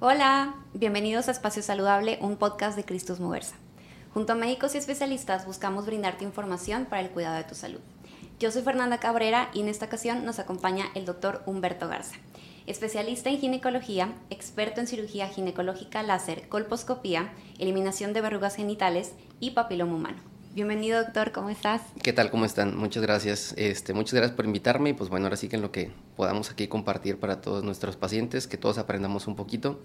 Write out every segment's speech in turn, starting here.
Hola, bienvenidos a Espacio Saludable, un podcast de Cristus Moversa. Junto a médicos y especialistas buscamos brindarte información para el cuidado de tu salud. Yo soy Fernanda Cabrera y en esta ocasión nos acompaña el doctor Humberto Garza, especialista en ginecología, experto en cirugía ginecológica láser, colposcopía, eliminación de verrugas genitales y papiloma humano. Bienvenido, doctor, ¿cómo estás? ¿Qué tal? ¿Cómo están? Muchas gracias. Este, muchas gracias por invitarme y pues bueno, ahora sí que en lo que podamos aquí compartir para todos nuestros pacientes, que todos aprendamos un poquito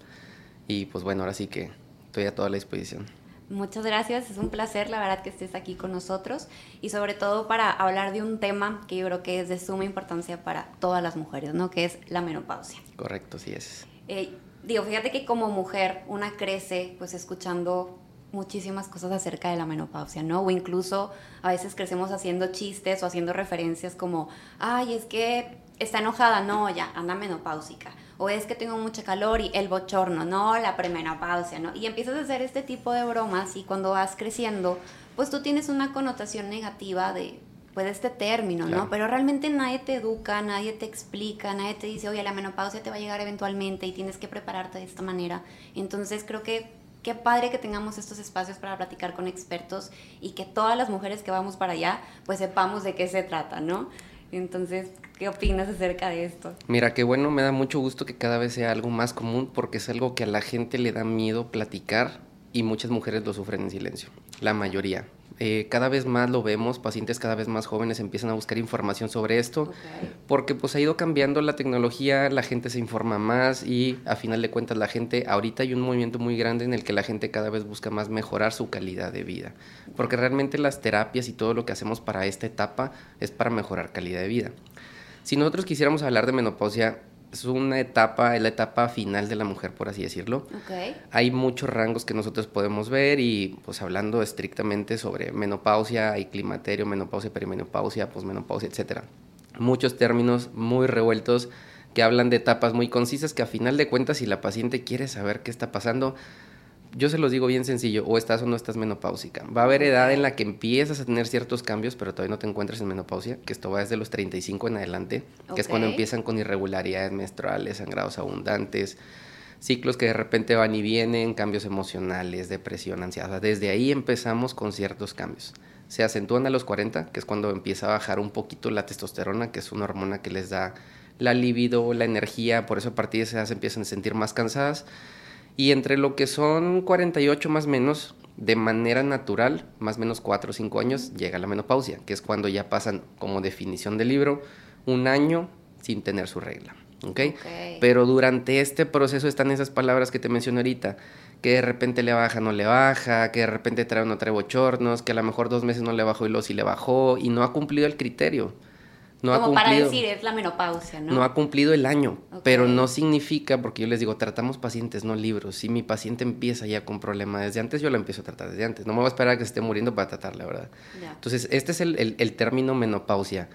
y pues bueno, ahora sí que estoy a toda la disposición. Muchas gracias, es un placer la verdad que estés aquí con nosotros y sobre todo para hablar de un tema que yo creo que es de suma importancia para todas las mujeres, ¿no? Que es la menopausia. Correcto, sí es. Eh, digo, fíjate que como mujer una crece pues escuchando muchísimas cosas acerca de la menopausia, ¿no? O incluso a veces crecemos haciendo chistes o haciendo referencias como, ay, es que está enojada, no, ya, anda menopáusica. O es que tengo mucha calor y el bochorno, no, la premenopausia, ¿no? Y empiezas a hacer este tipo de bromas y cuando vas creciendo, pues tú tienes una connotación negativa de, pues, este término, ¿no? Pero realmente nadie te educa, nadie te explica, nadie te dice, oye, la menopausia te va a llegar eventualmente y tienes que prepararte de esta manera. Entonces creo que qué padre que tengamos estos espacios para platicar con expertos y que todas las mujeres que vamos para allá, pues sepamos de qué se trata, ¿no? Entonces, ¿qué opinas acerca de esto? Mira, qué bueno, me da mucho gusto que cada vez sea algo más común porque es algo que a la gente le da miedo platicar y muchas mujeres lo sufren en silencio, la mayoría. Eh, cada vez más lo vemos, pacientes cada vez más jóvenes empiezan a buscar información sobre esto, porque pues ha ido cambiando la tecnología, la gente se informa más y a final de cuentas la gente, ahorita hay un movimiento muy grande en el que la gente cada vez busca más mejorar su calidad de vida, porque realmente las terapias y todo lo que hacemos para esta etapa es para mejorar calidad de vida. Si nosotros quisiéramos hablar de menopausia, es una etapa, es la etapa final de la mujer, por así decirlo. Hay muchos rangos que nosotros podemos ver y pues hablando estrictamente sobre menopausia, hay climaterio, menopausia, perimenopausia, posmenopausia, etcétera. Muchos términos muy revueltos que hablan de etapas muy concisas que a final de cuentas si la paciente quiere saber qué está pasando, yo se los digo bien sencillo, o estás o no estás menopáusica. Va a haber edad en la que empiezas a tener ciertos cambios, pero todavía no te encuentras en menopausia, que esto va desde los 35 en adelante, que es cuando empiezan con irregularidades menstruales, sangrados abundantes, ciclos que de repente van y vienen, cambios emocionales, depresión, ansiedad. Desde ahí empezamos con ciertos cambios. Se acentúan a los 40, que es cuando empieza a bajar un poquito la testosterona, que es una hormona que les da la libido, la energía, por eso a partir de esa edad se empiezan a sentir más cansadas y entre lo que son 48 más menos, de manera natural, más o menos 4 o 5 años, llega la menopausia, que es cuando ya pasan, como definición del libro, un año sin tener su regla. ¿okay? Pero durante este proceso están esas palabras que te mencioné ahorita, que de repente le baja, no le baja, que de repente trae o no trae bochornos, que a lo mejor dos meses no le bajó y luego sí le bajó, y no ha cumplido el criterio. No Como ha cumplido, para decir, es la menopausia, ¿no? No ha cumplido el año, pero no significa, porque yo les digo, tratamos pacientes, no libros. Si mi paciente empieza ya con problema desde antes, yo la empiezo a tratar desde antes. No me voy a esperar a que se esté muriendo para tratarla, ¿verdad? Entonces, este es el, el, término menopausia.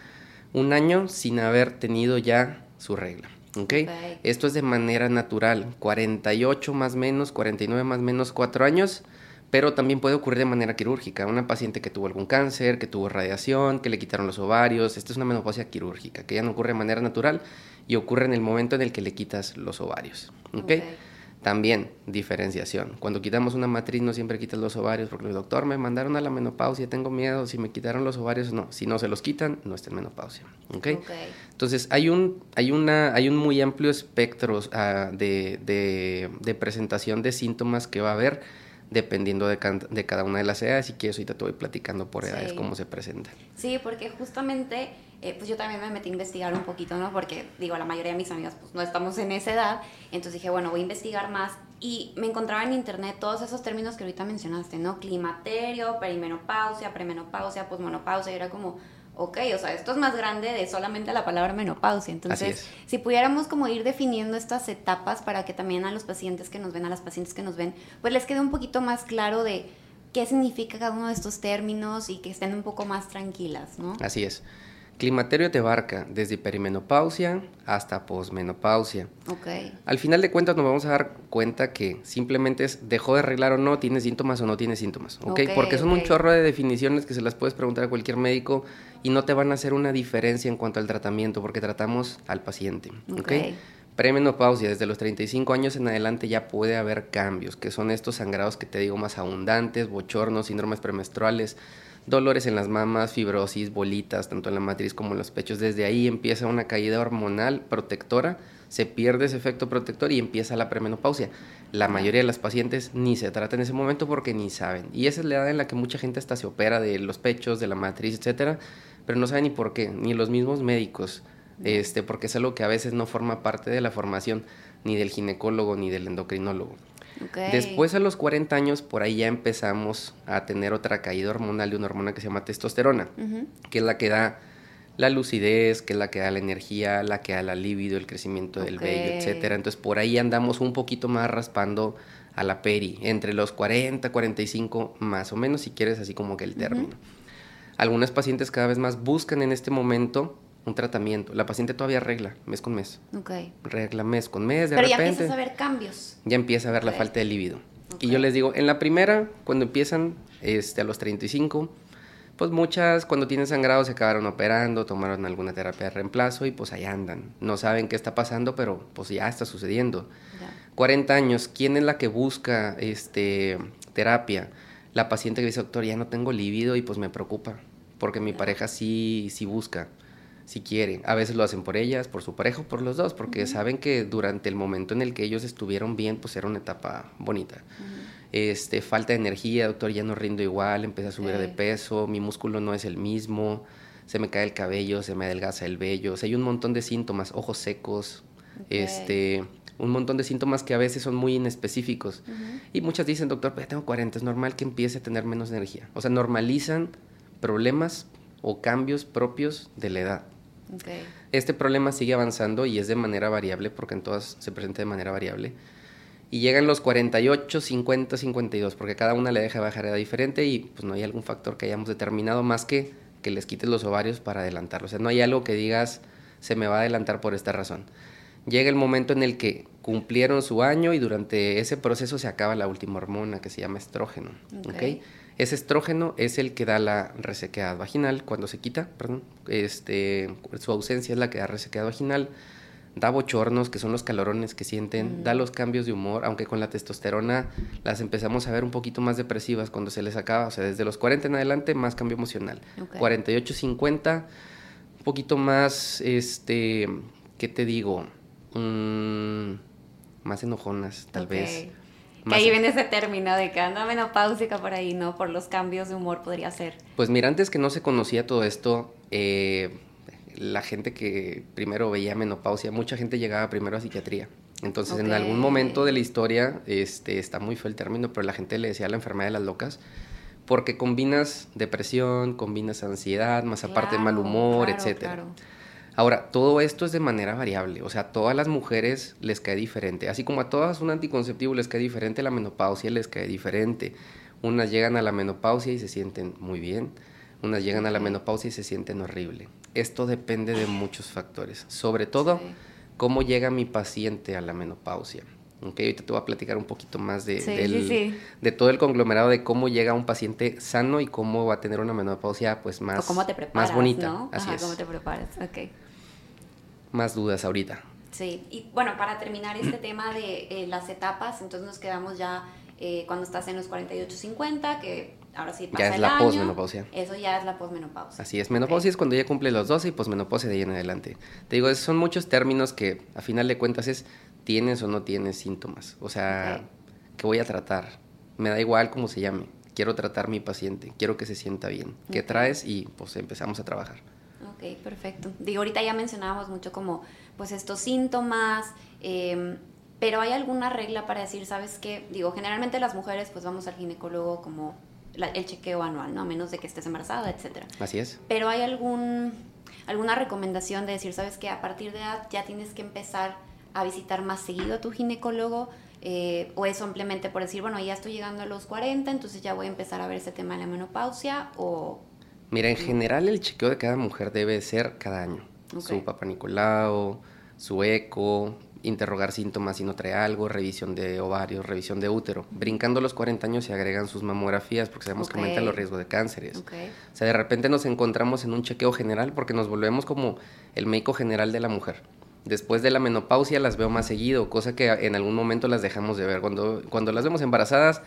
Un año sin haber tenido ya su regla. ¿okay? Esto es de manera natural. 48 más menos, 49 más menos, 4 años pero también puede ocurrir de manera quirúrgica. Una paciente que tuvo algún cáncer, que tuvo radiación, que le quitaron los ovarios, esta es una menopausia quirúrgica, que ya no ocurre de manera natural y ocurre en el momento en el que le quitas los ovarios. ¿okay? También diferenciación. Cuando quitamos una matriz no siempre quitas los ovarios porque el doctor me mandaron a la menopausia, tengo miedo, si me quitaron los ovarios no. Si no se los quitan, no está en menopausia. ¿okay? Entonces hay un, hay, una, hay un muy amplio espectro ah, de, de, de presentación de síntomas que va a haber dependiendo de, de, cada una de las edades y que eso ahorita te voy platicando por edades cómo se presenta. Sí, porque justamente eh, pues yo también me metí a investigar un poquito, ¿no? Porque digo, la mayoría de mis amigas pues no estamos en esa edad, entonces dije, bueno, voy a investigar más y me encontraba en internet todos esos términos que ahorita mencionaste, ¿no? Climaterio, perimenopausia, premenopausia, posmenopausia, y era como ok, o sea, esto es más grande de solamente la palabra menopausia. Entonces, si pudiéramos como ir definiendo estas etapas para que también a los pacientes que nos ven, a las pacientes que nos ven, pues les quede un poquito más claro de qué significa cada uno de estos términos y que estén un poco más tranquilas, ¿no? Así es. Climaterio te abarca desde perimenopausia hasta posmenopausia. Al final de cuentas nos vamos a dar cuenta que simplemente es dejó de arreglar o no, tiene síntomas o no tiene síntomas. ¿ok? okay Porque son un chorro de definiciones que se las puedes preguntar a cualquier médico y no te van a hacer una diferencia en cuanto al tratamiento porque tratamos al paciente. ¿ok? Premenopausia, desde los 35 años en adelante ya puede haber cambios, que son estos sangrados que te digo más abundantes, bochornos, síndromes premenstruales, dolores en las mamas, fibrosis, bolitas, tanto en la matriz como en los pechos. Desde ahí empieza una caída hormonal protectora, se pierde ese efecto protector y empieza la premenopausia. La mayoría de las pacientes ni se trata en ese momento porque ni saben. Y esa es la edad en la que mucha gente hasta se opera de los pechos, de la matriz, etcétera, pero no saben ni por qué, ni los mismos médicos este, porque es algo que a veces no forma parte de la formación ni del ginecólogo ni del endocrinólogo. Después a los 40 años, por ahí ya empezamos a tener otra caída hormonal de una hormona que se llama testosterona, que es la que da la lucidez, que es la que da la energía, la que da la libido, el crecimiento del vello, etcétera. Entonces por ahí andamos un poquito más raspando a la peri, entre los 40, 45 más o menos, si quieres así como que el término. Algunas pacientes cada vez más buscan en este momento un tratamiento. La paciente todavía regla mes con mes. Ok. Regla mes con mes, de Pero repente. ya empiezas a ver cambios. Ya empieza a ver la falta de libido. Y yo les digo, en la primera, cuando empiezan este, a los 35, pues muchas cuando tienen sangrado se acabaron operando, tomaron alguna terapia de reemplazo y pues ahí andan. No saben qué está pasando, pero pues ya está sucediendo. 40 años, ¿quién es la que busca este, terapia? La paciente que dice, doctor, ya no tengo libido y pues me preocupa, porque mi pareja sí, sí busca si quieren. A veces lo hacen por ellas, por su pareja, por los dos, porque saben que durante el momento en el que ellos estuvieron bien, pues era una etapa bonita. Este, falta de energía, doctor, ya no rindo igual, empecé a subir de peso, mi músculo no es el mismo, se me cae el cabello, se me adelgaza el vello, o sea, hay un montón de síntomas, ojos secos, este, un montón de síntomas que a veces son muy inespecíficos. Y muchas dicen, doctor, pues ya tengo 40, es normal que empiece a tener menos energía. O sea, normalizan problemas o cambios propios de la edad. Este problema sigue avanzando y es de manera variable, porque en todas se presenta de manera variable. Y llegan los 48, 50, 52, porque cada una le deja bajar edad diferente y pues no hay algún factor que hayamos determinado más que que les quites los ovarios para adelantarlo. O sea, no hay algo que digas se me va a adelantar por esta razón. Llega el momento en el que cumplieron su año y durante ese proceso se acaba la última hormona que se llama estrógeno. ¿okay? Ese estrógeno es el que da la resequedad vaginal cuando se quita, perdón. Este, su ausencia es la que da resequedad vaginal. Da bochornos, que son los calorones que sienten, da los cambios de humor, aunque con la testosterona las empezamos a ver un poquito más depresivas cuando se les acaba, o sea, desde los 40 en adelante más cambio emocional. 48, 50, un poquito más, este, ¿qué te digo? Mm, más enojonas, tal vez que ahí viene ese término de que anda menopáusica por ahí, ¿no? Por los cambios de humor podría ser. Pues mira, antes que no se conocía todo esto, eh, la gente que primero veía menopausia, mucha gente llegaba primero a psiquiatría. Entonces, en algún momento de la historia, este, está muy feo el término, pero la gente le decía la enfermedad de las locas, porque combinas depresión, combinas ansiedad, más aparte mal humor, etcétera. Claro. Ahora, todo esto es de manera variable, o sea, a todas las mujeres les cae diferente, así como a todas un anticonceptivo les cae diferente, la menopausia les cae diferente. Unas llegan a la menopausia y se sienten muy bien, unas llegan a la menopausia y se sienten horrible. Esto depende de muchos factores, sobre todo cómo llega mi paciente a la menopausia. Okay, ahorita te voy a platicar un poquito más de, de todo el conglomerado de cómo llega un paciente sano y cómo va a tener una menopausia pues más, más bonita. ¿no? Así es. ¿Cómo te preparas? Okay más dudas ahorita. Sí, y bueno, para terminar este tema de eh, las etapas, entonces nos quedamos ya eh, cuando estás en los 48-50, que ahora sí pasa Ya es la posmenopausia. Eso ya es la posmenopausia. Así es, menopausia es cuando ya cumple los 12 y posmenopausia de ahí en adelante. Te digo, son muchos términos que a final de cuentas es tienes o no tienes síntomas. O sea, que voy a tratar. Me da igual cómo se llame. Quiero tratar mi paciente, quiero que se sienta bien. ¿Qué traes? Y pues empezamos a trabajar. Ok, perfecto. Digo, ahorita ya mencionábamos mucho como pues estos síntomas, em, pero ¿hay alguna regla para decir, sabes qué? Digo, generalmente las mujeres pues vamos al ginecólogo como el chequeo anual, ¿no? A menos de que estés embarazada, etcétera. Así es. Pero ¿hay algún, alguna recomendación de decir, sabes qué? A partir de edad ya tienes que empezar a visitar más seguido a tu ginecólogo eh, o es simplemente por decir, bueno, ya estoy llegando a los 40, entonces ya voy a empezar a ver ese tema de la menopausia o Mira, en general el chequeo de cada mujer debe ser cada año. Su papá Nicolau, su eco, interrogar síntomas si no trae algo, revisión de ovarios, revisión de útero. Brincando los 40 años se agregan sus mamografías porque sabemos que aumenta los riesgos de cánceres. O sea, de repente nos encontramos en un chequeo general porque nos volvemos como el médico general de la mujer. Después de la menopausia las veo más seguido, cosa que en algún momento las dejamos de ver. Cuando, cuando las vemos embarazadas,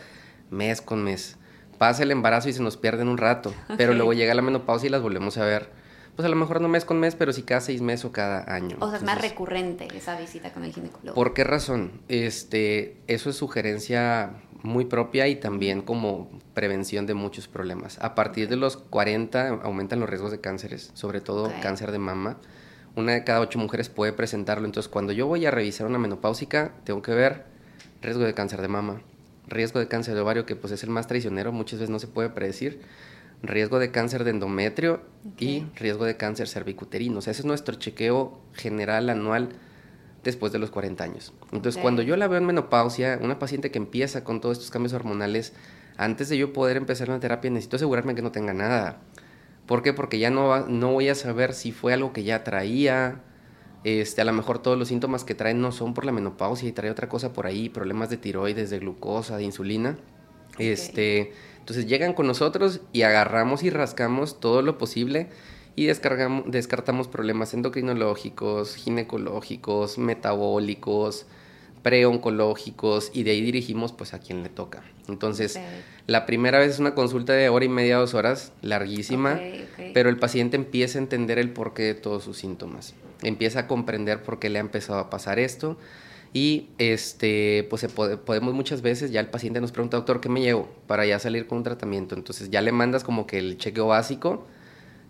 mes con mes. Pasa el embarazo y se nos pierden un rato, pero luego llega la menopausia y las volvemos a ver. Pues a lo mejor no mes con mes, pero sí cada seis meses o cada año. O sea, es más recurrente esa visita con el ginecólogo. ¿Por qué razón? Este, eso es sugerencia muy propia y también como prevención de muchos problemas. A partir de los 40 aumentan los riesgos de cánceres, sobre todo cáncer de mama. Una de cada ocho mujeres puede presentarlo. Entonces, cuando yo voy a revisar una menopáusica, tengo que ver riesgo de cáncer de mama, riesgo de cáncer de ovario, que pues es el más traicionero, muchas veces no se puede predecir, riesgo de cáncer de endometrio y riesgo de cáncer cervicuterino. O sea, ese es nuestro chequeo general anual después de los 40 años. Entonces, cuando yo la veo en menopausia, una paciente que empieza con todos estos cambios hormonales, antes de yo poder empezar una terapia, necesito asegurarme que no tenga nada. ¿Por qué? Porque ya no, no voy a saber si fue algo que ya traía. Este, a lo mejor todos los síntomas que traen no son por la menopausia y trae otra cosa por ahí, problemas de tiroides, de glucosa, de insulina. Este, entonces llegan con nosotros y agarramos y rascamos todo lo posible y descargamos, descartamos problemas endocrinológicos, ginecológicos, metabólicos, preoncológicos y de ahí dirigimos pues a quien le toca. Entonces, la primera vez es una consulta de hora y media, dos horas, larguísima, pero el paciente empieza a entender el porqué de todos sus síntomas, empieza a comprender por qué le ha empezado a pasar esto y este, pues podemos muchas veces, ya el paciente nos pregunta, doctor, ¿qué me llevo para ya salir con un tratamiento? Entonces ya le mandas como que el chequeo básico,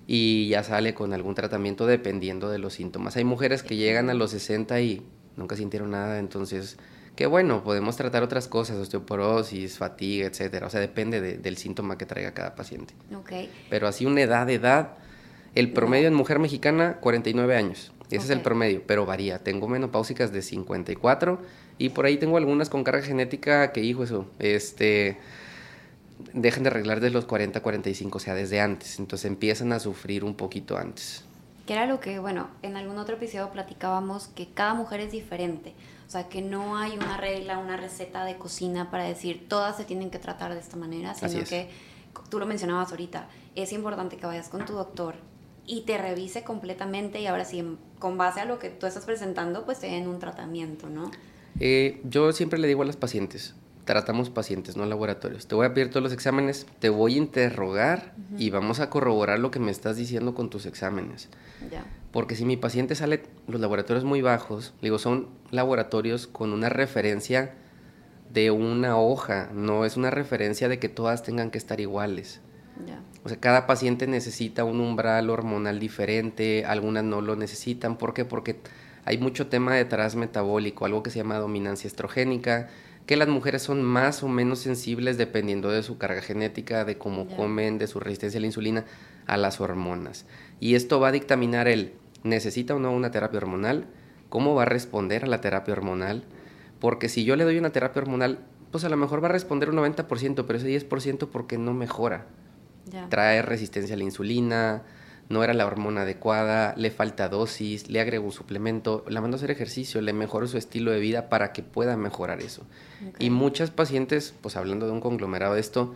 y ya sale con algún tratamiento dependiendo de los síntomas. Hay mujeres que llegan a los 60 y nunca sintieron nada, entonces, qué bueno, podemos tratar otras cosas, osteoporosis, fatiga, etcétera. O sea, depende del síntoma que traiga cada paciente. Okay. Pero así una edad, de edad, el promedio en mujer mexicana, 49 años. Ese es el promedio, pero varía. Tengo menopáusicas de 54 y por ahí tengo algunas con carga genética que, hijo, eso, este dejan de arreglar desde los 40, 45, o sea, desde antes. Entonces empiezan a sufrir un poquito antes. Que era lo que, bueno, en algún otro episodio platicábamos que cada mujer es diferente. O sea, que no hay una regla, una receta de cocina para decir todas se tienen que tratar de esta manera, sino que tú lo mencionabas ahorita, es importante que vayas con tu doctor y te revise completamente y ahora sí, con base a lo que tú estás presentando, pues te den un tratamiento, ¿no? Eh, yo siempre le digo a las pacientes, tratamos pacientes, no laboratorios. Te voy a pedir todos los exámenes, te voy a interrogar y vamos a corroborar lo que me estás diciendo con tus exámenes. Porque si mi paciente sale los laboratorios muy bajos, digo, son laboratorios con una referencia de una hoja, no es una referencia de que todas tengan que estar iguales. O sea, cada paciente necesita un umbral hormonal diferente, algunas no lo necesitan. ¿Por qué? Porque hay mucho tema detrás metabólico, algo que se llama dominancia estrogénica, que las mujeres son más o menos sensibles dependiendo de su carga genética, de cómo comen, de su resistencia a la insulina, a las hormonas. Y esto va a dictaminar el, ¿necesita o no una terapia hormonal? ¿Cómo va a responder a la terapia hormonal? Porque si yo le doy una terapia hormonal, pues a lo mejor va a responder un 90%, pero ese 10% porque no mejora. Trae resistencia a la insulina, no era la hormona adecuada, le falta dosis, le agrego un suplemento, la mando a hacer ejercicio, le mejoro su estilo de vida para que pueda mejorar eso. Y muchas pacientes, pues hablando de un conglomerado de esto,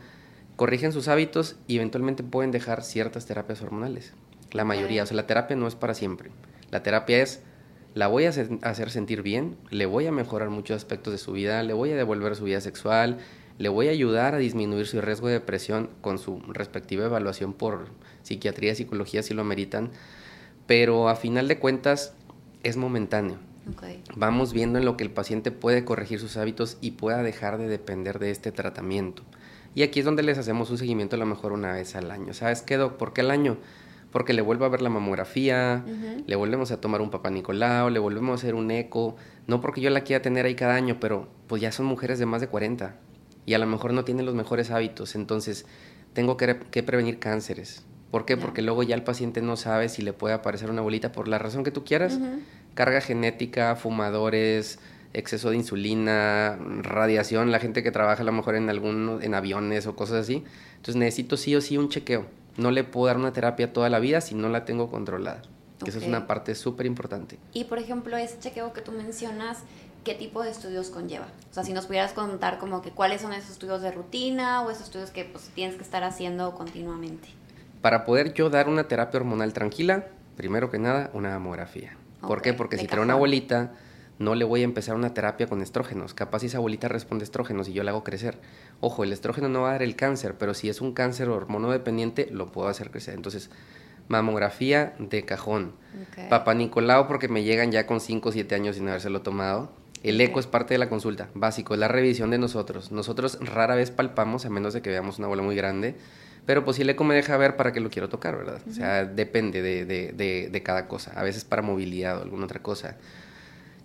corrigen sus hábitos y eventualmente pueden dejar ciertas terapias hormonales. La mayoría, o sea, la terapia no es para siempre. La terapia es, la voy a hacer sentir bien, le voy a mejorar muchos aspectos de su vida, le voy a devolver su vida sexual, le voy a ayudar a disminuir su riesgo de depresión con su respectiva evaluación por psiquiatría psicología si lo ameritan, pero a final de cuentas es momentáneo. Vamos viendo en lo que el paciente puede corregir sus hábitos y pueda dejar de depender de este tratamiento. Y aquí es donde les hacemos un seguimiento a lo mejor una vez al año. ¿Sabes qué, Doc? ¿Por qué al año? Porque le vuelvo a ver la mamografía, le volvemos a tomar un papá Nicolau, le volvemos a hacer un eco. No porque yo la quiera tener ahí cada año, pero pues ya son mujeres de más de 40 y a lo mejor no tienen los mejores hábitos. Entonces, tengo que, prevenir cánceres. ¿Por qué? Porque luego ya el paciente no sabe si le puede aparecer una bolita por la razón que tú quieras. Carga genética, fumadores, exceso de insulina, radiación, la gente que trabaja a lo mejor en algún, en aviones o cosas así. Entonces necesito sí o sí un chequeo. No le puedo dar una terapia toda la vida si no la tengo controlada. Esa es una parte súper importante. Y por ejemplo, ese chequeo que tú mencionas, qué tipo de estudios conlleva. O sea, si nos pudieras contar como que cuáles son esos estudios de rutina o esos estudios que pues, tienes que estar haciendo continuamente. Para poder yo dar una terapia hormonal tranquila, primero que nada, una mamografía. ¿Por qué? Porque si trae una bolita, no le voy a empezar una terapia con estrógenos. Capaz si esa bolita responde estrógenos y yo la hago crecer. Ojo, el estrógeno no va a dar el cáncer, pero si es un cáncer hormonodependiente, lo puedo hacer crecer. Entonces, mamografía de cajón. Papá Nicolau, porque me llegan ya con 5 o 7 años sin habérselo tomado. El eco es parte de la consulta, básico, es la revisión de nosotros. Nosotros rara vez palpamos, a menos de que veamos una bola muy grande, pero pues si el eco me deja ver para qué lo quiero tocar, ¿verdad? O sea, depende de, de, de, cada cosa. A veces para movilidad o alguna otra cosa.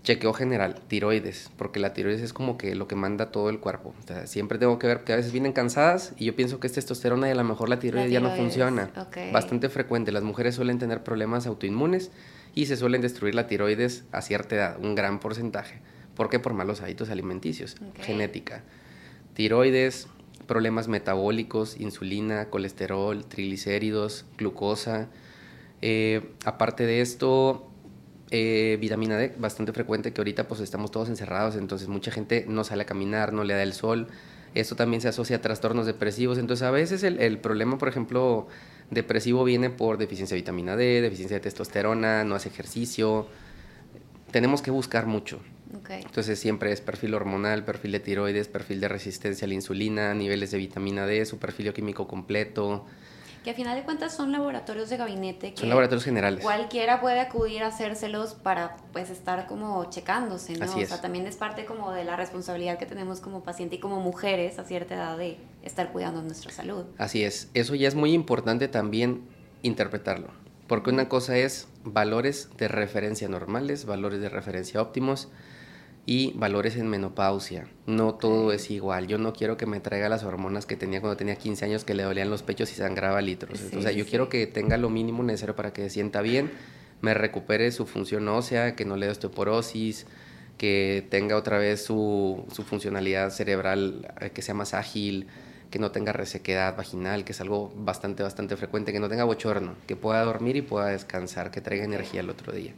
Chequeo general, tiroides, porque la tiroides es como que lo que manda todo el cuerpo. O sea, siempre tengo que ver que a veces vienen cansadas y yo pienso que es testosterona y a lo mejor la tiroides, ya no funciona. Bastante frecuente. Las mujeres suelen tener problemas autoinmunes y se suelen destruir la tiroides a cierta edad, un gran porcentaje. ¿Por qué? Por malos hábitos alimenticios, genética. Tiroides, problemas metabólicos, insulina, colesterol, triglicéridos, glucosa. Eh, aparte de esto, eh, vitamina D, bastante frecuente, que ahorita pues estamos todos encerrados, entonces mucha gente no sale a caminar, no le da el sol. Esto también se asocia a trastornos depresivos. Entonces a veces el, el problema, por ejemplo, depresivo viene por deficiencia de vitamina D, deficiencia de testosterona, no hace ejercicio. Tenemos que buscar mucho. Entonces siempre es perfil hormonal, perfil de tiroides, perfil de resistencia a la insulina, niveles de vitamina D, su perfil químico completo. Que a final de cuentas son laboratorios de gabinete. Que son laboratorios generales. Cualquiera puede acudir a hacérselos para pues estar como checándose, ¿no? o sea, también es parte como de la responsabilidad que tenemos como paciente y como mujeres a cierta edad de estar cuidando nuestra salud. Así es. Eso ya es muy importante también interpretarlo. Porque una cosa es valores de referencia normales, valores de referencia óptimos y valores en menopausia. No todo es igual. Yo no quiero que me traiga las hormonas que tenía cuando tenía 15 años que le dolían los pechos y sangraba litros. o sea, yo quiero que tenga lo mínimo necesario para que se sienta bien, me recupere su función ósea, que no le dé osteoporosis, que tenga otra vez su, su funcionalidad cerebral, eh, que sea más ágil, que no tenga resequedad vaginal, que es algo bastante, bastante frecuente, que no tenga bochorno, que pueda dormir y pueda descansar, que traiga energía el otro día.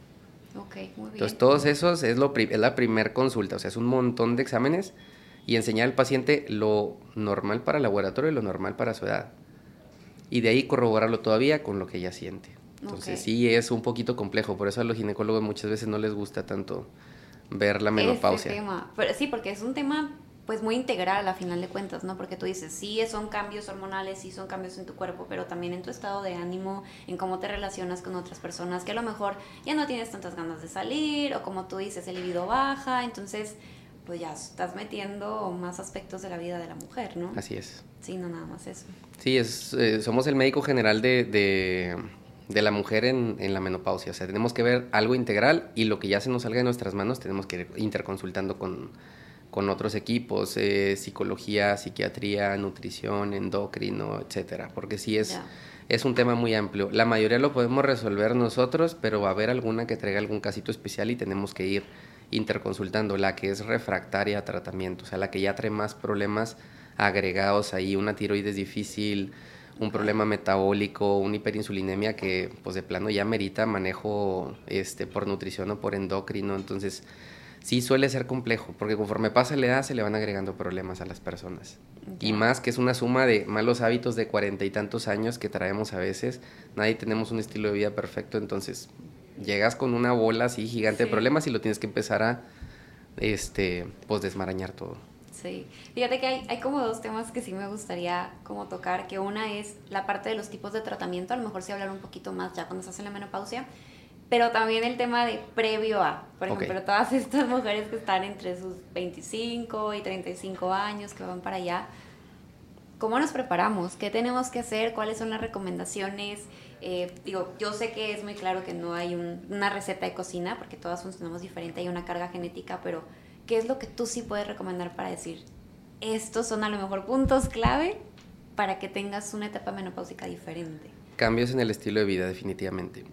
Ok, muy bien. Entonces, todos esos es, lo, es la primer consulta, o sea, es un montón de exámenes y enseñar al paciente lo normal para el laboratorio y lo normal para su edad. Y de ahí corroborarlo todavía con lo que ella siente. Entonces, sí es un poquito complejo, por eso a los ginecólogos muchas veces no les gusta tanto ver la menopausia. tema. Pero, sí, porque es un tema pues muy integral a final de cuentas, ¿no? Porque tú dices, sí, son cambios hormonales, sí son cambios en tu cuerpo, pero también en tu estado de ánimo, en cómo te relacionas con otras personas, que a lo mejor ya no tienes tantas ganas de salir, o como tú dices, el libido baja, entonces pues ya estás metiendo más aspectos de la vida de la mujer, ¿no? Así es. Sí, no nada más eso. Sí, es, eh, somos el médico general de, de, de la mujer en, en, la menopausia, o sea, tenemos que ver algo integral y lo que ya se nos salga de nuestras manos tenemos que ir interconsultando con con otros equipos, eh, psicología, psiquiatría, nutrición, endocrino, etcétera, porque sí es, es un tema muy amplio. La mayoría lo podemos resolver nosotros, pero va a haber alguna que traiga algún casito especial y tenemos que ir interconsultando, la que es refractaria a tratamiento, o sea, la que ya trae más problemas agregados ahí, una tiroides difícil, un problema metabólico, una hiperinsulinemia que pues de plano ya merita manejo este por nutrición o por endocrino, entonces sí suele ser complejo, porque conforme pasa la edad se le van agregando problemas a las personas. Y más que es una suma de malos hábitos de cuarenta y tantos años que traemos a veces, nadie tenemos un estilo de vida perfecto, entonces llegas con una bola así gigante de problemas y lo tienes que empezar a, este, pues desmarañar todo. Sí, fíjate que hay, hay como dos temas que sí me gustaría como tocar, que una es la parte de los tipos de tratamiento, a lo mejor sí hablar un poquito más ya cuando estás en la menopausia, pero también el tema de previo a, por ejemplo, todas estas mujeres que están entre sus 25 y 35 años, que van para allá, ¿cómo nos preparamos? ¿Qué tenemos que hacer? ¿Cuáles son las recomendaciones? Eh, digo, yo sé que es muy claro que no hay una receta de cocina, porque todas funcionamos diferente, hay una carga genética, pero ¿qué es lo que tú sí puedes recomendar para decir, estos son a lo mejor puntos clave para que tengas una etapa menopáusica diferente? Cambios en el estilo de vida, definitivamente.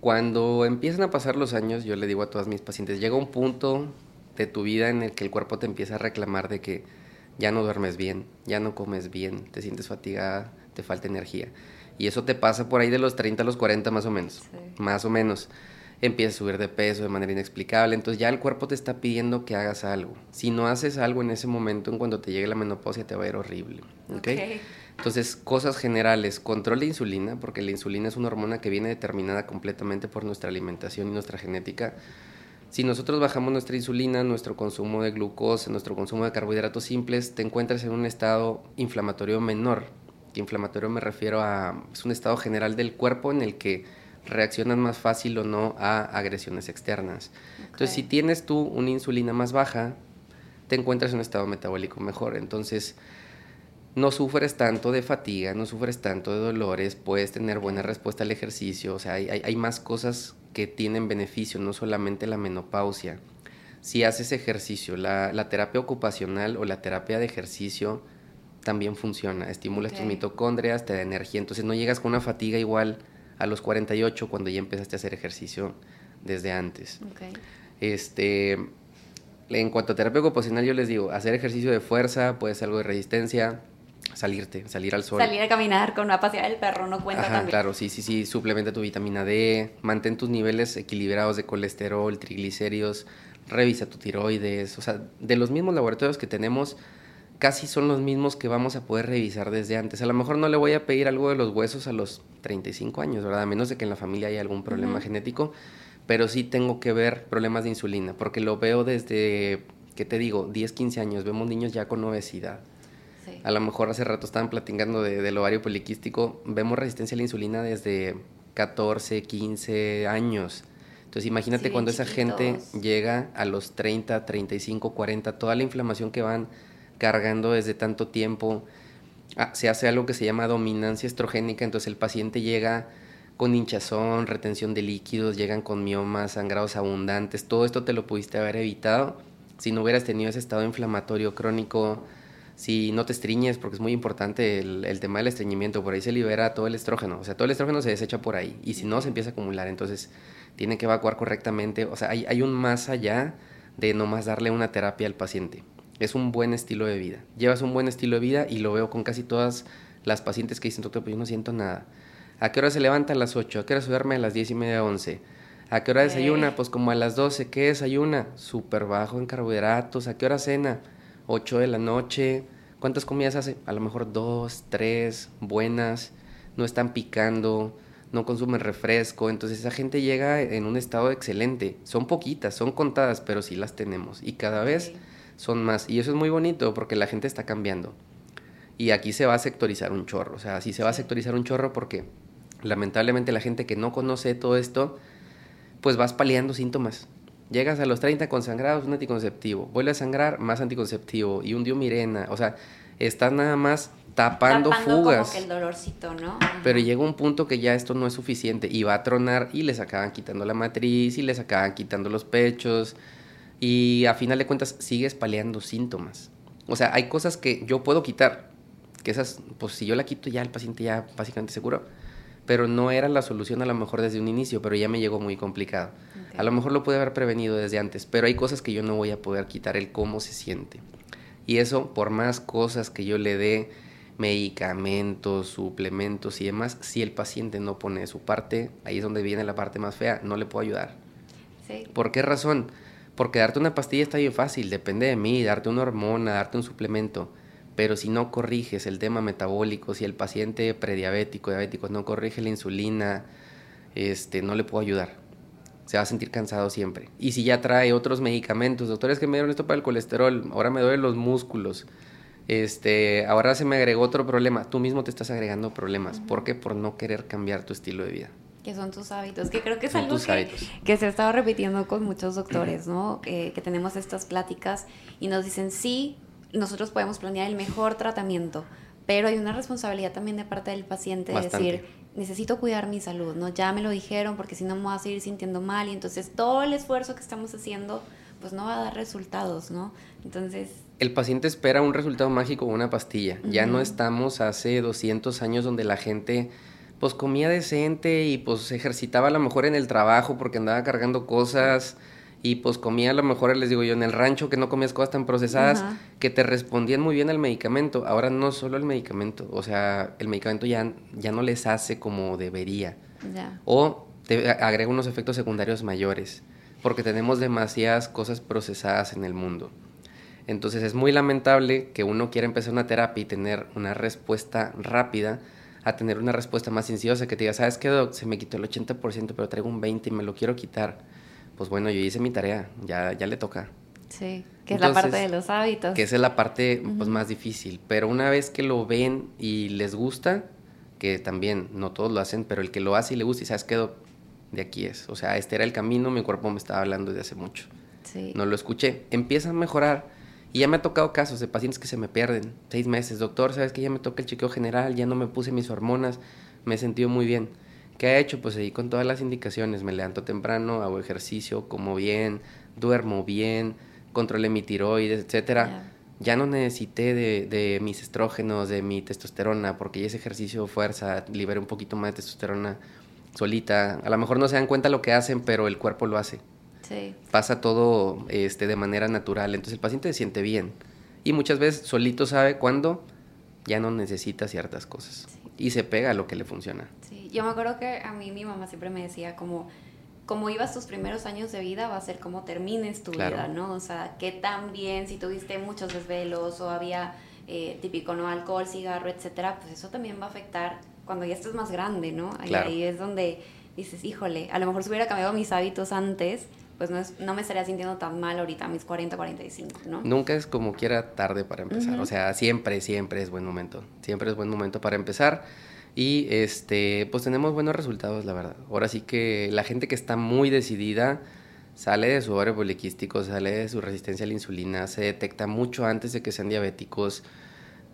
Cuando empiezan a pasar los años, yo le digo a todas mis pacientes, llega un punto de tu vida en el que el cuerpo te empieza a reclamar de que ya no duermes bien, ya no comes bien, te sientes fatigada, te falta energía. Y eso te pasa por ahí de los 30 a los 40 más o menos, más o menos. empiezas a subir de peso de manera inexplicable, entonces ya el cuerpo te está pidiendo que hagas algo. Si no haces algo en ese momento, en cuando te llegue la menopausia, te va a ir horrible. ¿okay? Entonces, cosas generales, control de insulina, porque la insulina es una hormona que viene determinada completamente por nuestra alimentación y nuestra genética. Si nosotros bajamos nuestra insulina, nuestro consumo de glucosa, nuestro consumo de carbohidratos simples, te encuentras en un estado inflamatorio menor. inflamatorio me refiero a es un estado general del cuerpo en el que reaccionan más fácil o no a agresiones externas. Entonces, si tienes tú una insulina más baja, te encuentras en un estado metabólico mejor. Entonces, no sufres tanto de fatiga, no sufres tanto de dolores, puedes tener buena respuesta al ejercicio, o sea, hay, hay, más cosas que tienen beneficio, no solamente la menopausia. Si haces ejercicio, la, la terapia ocupacional o la terapia de ejercicio también funciona, estimula tus mitocondrias, te da energía, entonces no llegas con una fatiga igual a los 48 cuando ya empezaste a hacer ejercicio desde antes. Este, en cuanto a terapia ocupacional, yo les digo, hacer ejercicio de fuerza, puede ser algo de resistencia, salirte, salir al sol. Salir a caminar con una paseada del perro no cuenta también. Claro, sí, sí, sí, suplementa tu vitamina D, mantén tus niveles equilibrados de colesterol, triglicéridos, revisa tu tiroides, o sea, de los mismos laboratorios que tenemos, casi son los mismos que vamos a poder revisar desde antes. A lo mejor no le voy a pedir algo de los huesos a los 35 años, ¿verdad? A menos de que en la familia haya algún problema genético, pero sí tengo que ver problemas de insulina, porque lo veo desde, ¿qué te digo? 10, 15 años, vemos niños ya con obesidad. A lo mejor hace rato estaban platicando de, del ovario poliquístico, vemos resistencia a la insulina desde 14, 15 años. Entonces imagínate cuando esa gente llega a los 30, 35, 40, toda la inflamación que van cargando desde tanto tiempo, ah, se hace algo que se llama dominancia estrogénica, entonces el paciente llega con hinchazón, retención de líquidos, llegan con miomas, sangrados abundantes, todo esto te lo pudiste haber evitado si no hubieras tenido ese estado inflamatorio crónico, si no te estriñes, porque es muy importante el, tema del estreñimiento, por ahí se libera todo el estrógeno, o sea, todo el estrógeno se desecha por ahí, y si no, se empieza a acumular, entonces tiene que evacuar correctamente, o sea, hay, hay un más allá de nomás darle una terapia al paciente, es un buen estilo de vida, llevas un buen estilo de vida y lo veo con casi todas las pacientes que dicen, doctor, pues yo no siento nada. ¿A qué hora se levanta a las 8? ¿A qué hora se duerme a las 10 y media, 11? ¿A qué hora desayuna? Pues como a las 12. ¿Qué desayuna? Súper bajo en carbohidratos. ¿A qué hora cena? 8 de la noche. ¿Cuántas comidas hace? A lo mejor dos, tres, buenas, no están picando, no consumen refresco, entonces esa gente llega en un estado excelente. Son poquitas, son contadas, pero sí las tenemos y cada vez son más. Y eso es muy bonito porque la gente está cambiando. Y aquí se va a sectorizar un chorro, o sea, sí se va a sectorizar un chorro porque lamentablemente la gente que no conoce todo esto, pues vas paliando síntomas. Llegas a los 30 con sangrados, un anticonceptivo. Vuelve a sangrar, más anticonceptivo. Y un diomirena. O sea, estás nada más tapando, fugas. Como que el dolorcito, ¿no? Pero llega un punto que ya esto no es suficiente. Y va a tronar y les acaban quitando la matriz y les acaban quitando los pechos. Y a final de cuentas sigues paliando síntomas. O sea, hay cosas que yo puedo quitar. Que esas, pues si yo la quito ya el paciente ya básicamente seguro pero no era la solución a lo mejor desde un inicio, pero ya me llegó muy complicado. A lo mejor lo pude haber prevenido desde antes, pero hay cosas que yo no voy a poder quitar el cómo se siente. Y eso, por más cosas que yo le dé, medicamentos, suplementos y demás, si el paciente no pone su parte, ahí es donde viene la parte más fea, no le puedo ayudar. ¿Por qué razón? Porque darte una pastilla está bien fácil, depende de mí, darte una hormona, darte un suplemento pero si no corriges el tema metabólico, si el paciente prediabético, diabético no corrige la insulina, este, no le puedo ayudar. Se va a sentir cansado siempre. Y si ya trae otros medicamentos, doctores que me dieron esto para el colesterol, ahora me duelen los músculos, este, ahora se me agregó otro problema, tú mismo te estás agregando problemas. ¿Por qué? Por no querer cambiar tu estilo de vida que son tus hábitos, que creo que es algo que, que, se ha estado repitiendo con muchos doctores, ¿no? que tenemos estas pláticas y nos dicen, sí, nosotros podemos planear el mejor tratamiento, pero hay una responsabilidad también de parte del paciente de decir, necesito cuidar mi salud, ¿no? Ya me lo dijeron porque si no me voy a seguir sintiendo mal y entonces todo el esfuerzo que estamos haciendo pues no va a dar resultados, ¿no? Entonces... El paciente espera un resultado mágico o una pastilla. Ya no estamos hace 200 años donde la gente pues comía decente y pues ejercitaba a lo mejor en el trabajo porque andaba cargando cosas y pues comía a lo mejor, les digo yo, en el rancho que no comías cosas tan procesadas, que te respondían muy bien al medicamento. Ahora no solo el medicamento, o sea, el medicamento ya, ya no les hace como debería. O te agrega unos efectos secundarios mayores, porque tenemos demasiadas cosas procesadas en el mundo. Entonces es muy lamentable que uno quiera empezar una terapia y tener una respuesta rápida a tener una respuesta más sinciosa que te diga, ¿sabes qué, doc? Se me quitó el 80%, pero traigo un 20% y me lo quiero quitar. Pues bueno, yo hice mi tarea, ya, ya le toca. Sí, que es la parte de los hábitos. Que esa es la parte pues, más difícil. Pero una vez que lo ven y les gusta, que también no todos lo hacen, pero el que lo hace y le gusta y sabes qué, de aquí es. O sea, este era el camino, mi cuerpo me estaba hablando desde hace mucho. Sí. No lo escuché. Empieza a mejorar y ya me ha tocado casos de pacientes que se me pierden. Seis meses, doctor, ¿sabes que ya me toca el chequeo general? Ya no me puse mis hormonas, me he sentido muy bien. ¿Qué ha hecho? Pues ahí con todas las indicaciones, me levanto temprano, hago ejercicio, como bien, duermo bien, controlé mi tiroides, etcétera. Ya no necesité de, de, mis estrógenos, de mi testosterona, porque ya ese ejercicio fuerza, libera un poquito más de testosterona solita. A lo mejor no se dan cuenta lo que hacen, pero el cuerpo lo hace. Pasa todo este, de manera natural. Entonces el paciente se siente bien. Y muchas veces solito sabe cuándo ya no necesita ciertas cosas. Y se pega a lo que le funciona. Sí, yo me acuerdo que a mí mi mamá siempre me decía como, como ibas tus primeros años de vida va a ser como termines tu vida, ¿no? O sea, qué tan bien, si tuviste muchos desvelos o había eh, típico, ¿no? Alcohol, cigarro, etcétera, pues eso también va a afectar cuando ya estés más grande, ¿no? ahí es donde dices, híjole, a lo mejor si hubiera cambiado mis hábitos antes, pues no, no me estaría sintiendo tan mal ahorita a mis 40, 45, ¿no? Nunca es como quiera tarde para empezar, o sea, siempre, siempre es buen momento, siempre es buen momento para empezar y este, pues tenemos buenos resultados, la verdad. Ahora sí que la gente que está muy decidida sale de su ovario poliquístico, sale de su resistencia a la insulina, se detecta mucho antes de que sean diabéticos,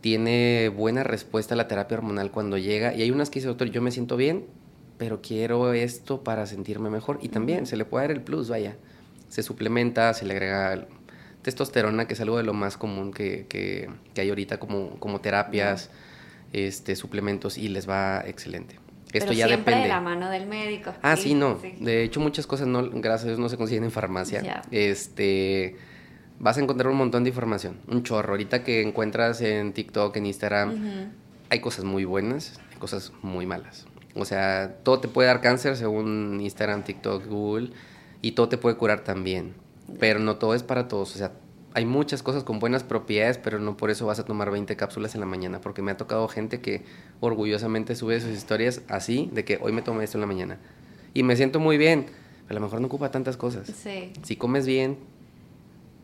tiene buena respuesta a la terapia hormonal cuando llega y hay unas que dice, doctor, yo me siento bien, pero quiero esto para sentirme mejor. Y también se le puede dar el plus, vaya. Se suplementa, se le agrega testosterona, que es algo de lo más común que, que, hay ahorita como, como terapias, este, suplementos, y les va excelente. Esto ya siempre depende. de la mano del médico. Ah, sí, no. De hecho, muchas cosas no, gracias a Dios no se consiguen en farmacia. Este vas a encontrar un montón de información, un chorro. Ahorita que encuentras en TikTok, en Instagram, hay cosas muy buenas, hay cosas muy malas. O sea, todo te puede dar cáncer según Instagram, TikTok, Google, y todo te puede curar también. Pero no todo es para todos. O sea, hay muchas cosas con buenas propiedades, pero no por eso vas a tomar 20 cápsulas en la mañana, porque me ha tocado gente que orgullosamente sube sus historias así, de que hoy me tomé esto en la mañana. Y me siento muy bien, pero a lo mejor no ocupa tantas cosas. Sí. Si comes bien.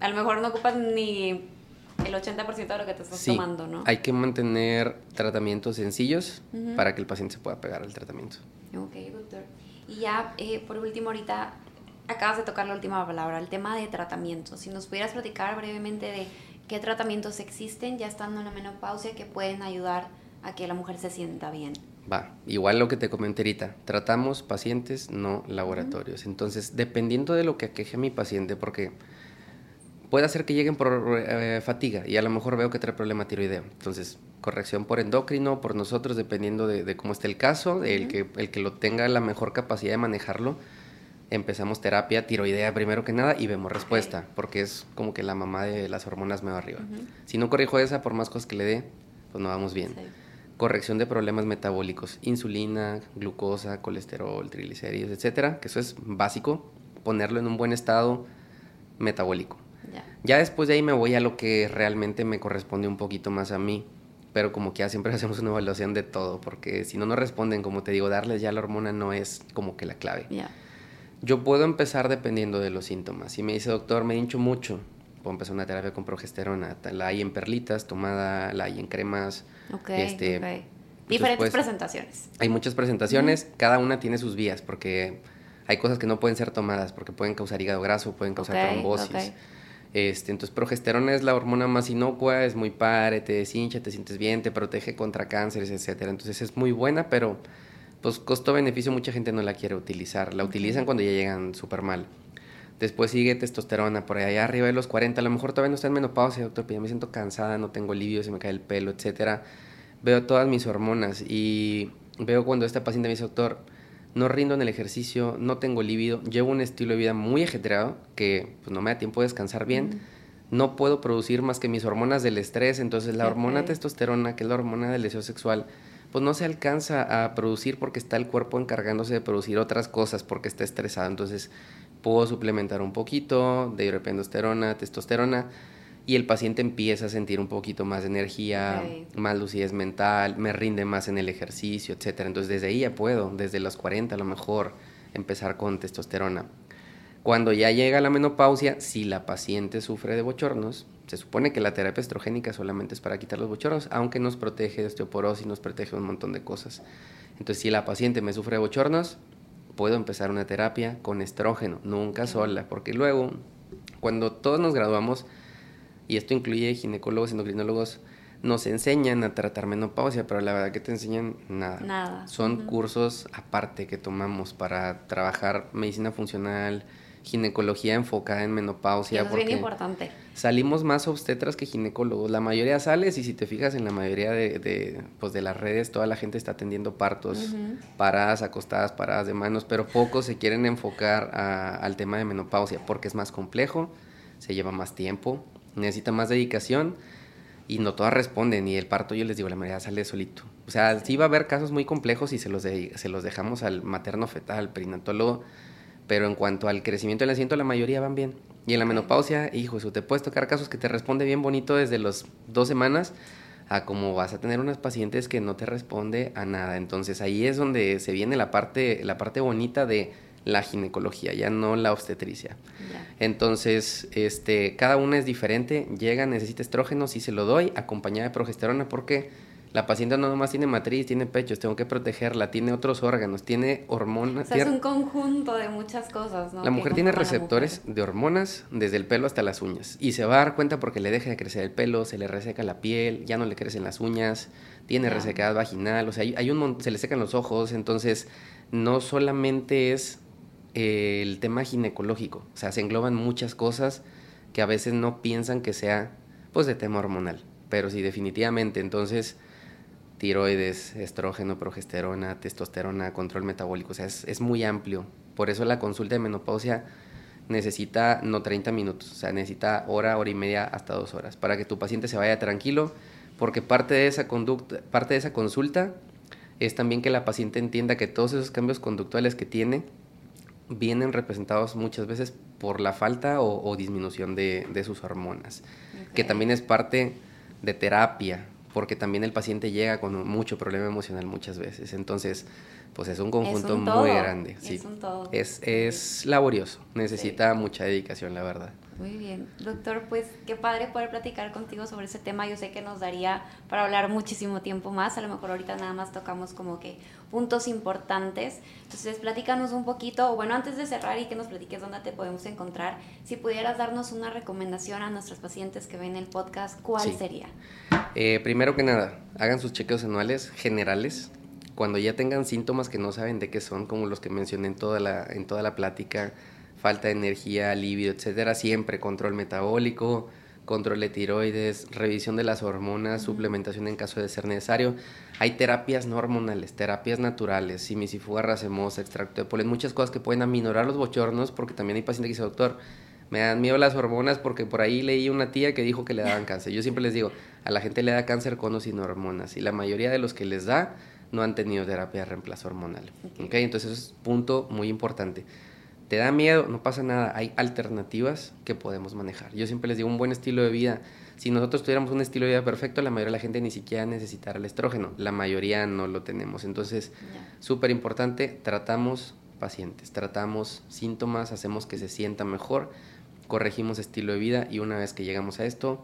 A lo mejor no ocupas ni el 80% de lo que te estás tomando, ¿no? Hay que mantener tratamientos sencillos para que el paciente se pueda pegar al tratamiento. Ok, doctor. Y ya, eh, por último, ahorita acabas de tocar la última palabra, el tema de tratamiento. Si nos pudieras platicar brevemente de qué tratamientos existen ya estando en la menopausia que pueden ayudar a que la mujer se sienta bien. Va, igual lo que te comenté ahorita, tratamos pacientes, no laboratorios. Entonces, dependiendo de lo que aqueje mi paciente, porque puede hacer que lleguen por eh, fatiga y a lo mejor veo que trae problema tiroideo. Entonces, corrección por endocrino, por nosotros, dependiendo de, cómo esté el caso, el, que, el que lo tenga la mejor capacidad de manejarlo, empezamos terapia tiroidea primero que nada y vemos respuesta, porque es como que la mamá de las hormonas me va arriba. Si no corrijo esa, por más cosas que le dé, pues no vamos bien. Corrección de problemas metabólicos, insulina, glucosa, colesterol, triglicéridos, etcétera, que eso es básico, ponerlo en un buen estado metabólico. Ya después de ahí me voy a lo que realmente me corresponde un poquito más a mí. Pero como que ya siempre hacemos una evaluación de todo, porque si no nos responden, como te digo, darles ya la hormona no es como que la clave. Yo puedo empezar dependiendo de los síntomas. Si me dice, doctor, me hincho mucho, puedo empezar una terapia con progesterona. La hay en perlitas, tomada, la hay en cremas. este, Diferentes presentaciones. Hay muchas presentaciones, cada una tiene sus vías, porque hay cosas que no pueden ser tomadas, porque pueden causar hígado graso, pueden causar trombosis. Este, entonces, progesterona es la hormona más inocua, es muy padre, te deshincha, te sientes bien, te protege contra cánceres, etcétera. Entonces, es muy buena, pero pues costo-beneficio mucha gente no la quiere utilizar. La utilizan cuando ya llegan súper mal. Después sigue testosterona, por allá arriba de los 40. A lo mejor todavía no está en menopausia, doctor, pero ya me siento cansada, no tengo alivio, se me cae el pelo, etcétera. Veo todas mis hormonas y veo cuando esta paciente me dice, doctor, no rindo en el ejercicio, no tengo líbido, llevo un estilo de vida muy ajetreado que pues, no me da tiempo de descansar bien. No puedo producir más que mis hormonas del estrés, entonces la hormona testosterona, que es la hormona del deseo sexual, pues no se alcanza a producir porque está el cuerpo encargándose de producir otras cosas porque está estresado. Entonces puedo suplementar un poquito de hidropendosterona, testosterona y el paciente empieza a sentir un poquito más de energía, más lucidez mental, me rinde más en el ejercicio, etc. Entonces desde ahí ya puedo, desde los 40 a lo mejor, empezar con testosterona. Cuando ya llega la menopausia, si la paciente sufre de bochornos, se supone que la terapia estrogénica solamente es para quitar los bochornos, aunque nos protege de osteoporosis, nos protege de un montón de cosas. Entonces, si la paciente me sufre de bochornos, puedo empezar una terapia con estrógeno, nunca sola, porque luego, cuando todos nos graduamos, y esto incluye ginecólogos, endocrinólogos, nos enseñan a tratar menopausia, pero la verdad que te enseñan nada. Nada. Son cursos aparte que tomamos para trabajar medicina funcional, ginecología enfocada en menopausia. es bien importante. Salimos más obstetras que ginecólogos. La mayoría sales y si te fijas en la mayoría de, de, pues de las redes, toda la gente está atendiendo partos, paradas, acostadas, paradas de manos, pero pocos se quieren enfocar al tema de menopausia porque es más complejo, se lleva más tiempo, necesita más dedicación y no todas responden y el parto yo les digo, la mayoría sale solito. O sea, sí va a haber casos muy complejos y se los, se los dejamos al materno fetal, al perinatólogo pero en cuanto al crecimiento del asiento, la mayoría van bien. Y en la menopausia, hijo, eso te puedes tocar casos que te responde bien bonito desde los dos semanas a como vas a tener unas pacientes que no te responde a nada. Entonces ahí es donde se viene la parte, la parte bonita de la ginecología, ya no la obstetricia. Entonces, este, cada una es diferente, llega, necesita estrógeno, sí se lo doy, acompañada de progesterona, porque la paciente no nomás tiene matriz, tiene pechos, tengo que protegerla, tiene otros órganos, tiene hormonas. O sea, es un conjunto de muchas cosas, ¿no? La mujer tiene receptores de hormonas desde el pelo hasta las uñas. Y se va a dar cuenta porque le deja de crecer el pelo, se le reseca la piel, ya no le crecen las uñas, tiene resequedad vaginal, o sea, hay, un se le secan los ojos, entonces no solamente es eh, el tema ginecológico, o sea, se engloban muchas cosas que a veces no piensan que sea pues de tema hormonal, pero sí definitivamente, entonces tiroides, estrógeno, progesterona, testosterona, control metabólico, o sea, es, muy amplio. Por eso la consulta de menopausia necesita no 30 minutos, o sea, necesita hora, hora y media hasta dos horas, para que tu paciente se vaya tranquilo, porque parte de esa conducta, parte de esa consulta es también que la paciente entienda que todos esos cambios conductuales que tiene vienen representados muchas veces por la falta o, disminución de, sus hormonas, que también es parte de terapia, porque también el paciente llega con mucho problema emocional muchas veces. Entonces, pues es un conjunto muy grande. Sí. Es un todo. Es, es laborioso, necesita mucha dedicación, la verdad. Muy bien. Doctor, pues qué padre poder platicar contigo sobre ese tema. Yo sé que nos daría para hablar muchísimo tiempo más. A lo mejor ahorita nada más tocamos como que puntos importantes. Entonces, platícanos un poquito, o bueno, antes de cerrar y que nos platiques dónde te podemos encontrar, si pudieras darnos una recomendación a nuestros pacientes que ven el podcast, ¿cuál sería? Eh, primero que nada, hagan sus chequeos anuales generales. Cuando ya tengan síntomas que no saben de qué son, como los que mencioné en toda la, en toda la plática, falta de energía, líbido, etcétera, siempre control metabólico, control de tiroides, revisión de las hormonas, suplementación en caso de ser necesario. Hay terapias no hormonales, terapias naturales, simisifuga racemosa, extracto de polen, muchas cosas que pueden aminorar los bochornos, porque también hay pacientes que dicen, doctor, me dan miedo las hormonas porque por ahí leí una tía que dijo que le daban cáncer. Yo siempre les digo, a la gente le da cáncer con o sin hormonas, y la mayoría de los que les da no han tenido terapia de reemplazo hormonal. ¿okay? Entonces, eso es un punto muy importante te da miedo, no pasa nada, hay alternativas que podemos manejar. Yo siempre les digo un buen estilo de vida. Si nosotros tuviéramos un estilo de vida perfecto, la mayoría de la gente ni siquiera necesitara el estrógeno, la mayoría no lo tenemos. Entonces, súper importante, tratamos pacientes, tratamos síntomas, hacemos que se sienta mejor, corregimos estilo de vida y una vez que llegamos a esto,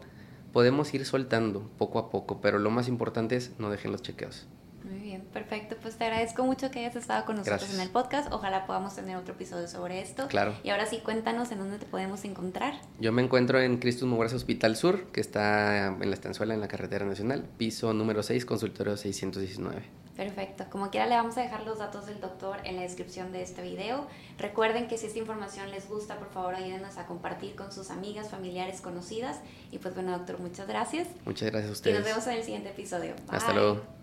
podemos ir soltando poco a poco, pero lo más importante es no dejen los chequeos. Muy bien, perfecto. Pues te agradezco mucho que hayas estado con nosotros en el podcast. Ojalá podamos tener otro episodio sobre esto. Claro. Y ahora sí, cuéntanos en dónde te podemos encontrar. Yo me encuentro en Cristus Mujeres Hospital Sur, que está en la estanzuela, en la carretera nacional, piso número 6, consultorio 619. Perfecto. Como quiera, le vamos a dejar los datos del doctor en la descripción de este video. Recuerden que si esta información les gusta, por favor ayúdenos a compartir con sus amigas, familiares, conocidas. Y pues bueno, doctor, muchas gracias. Muchas gracias a ustedes. Y nos vemos en el siguiente episodio. Hasta luego.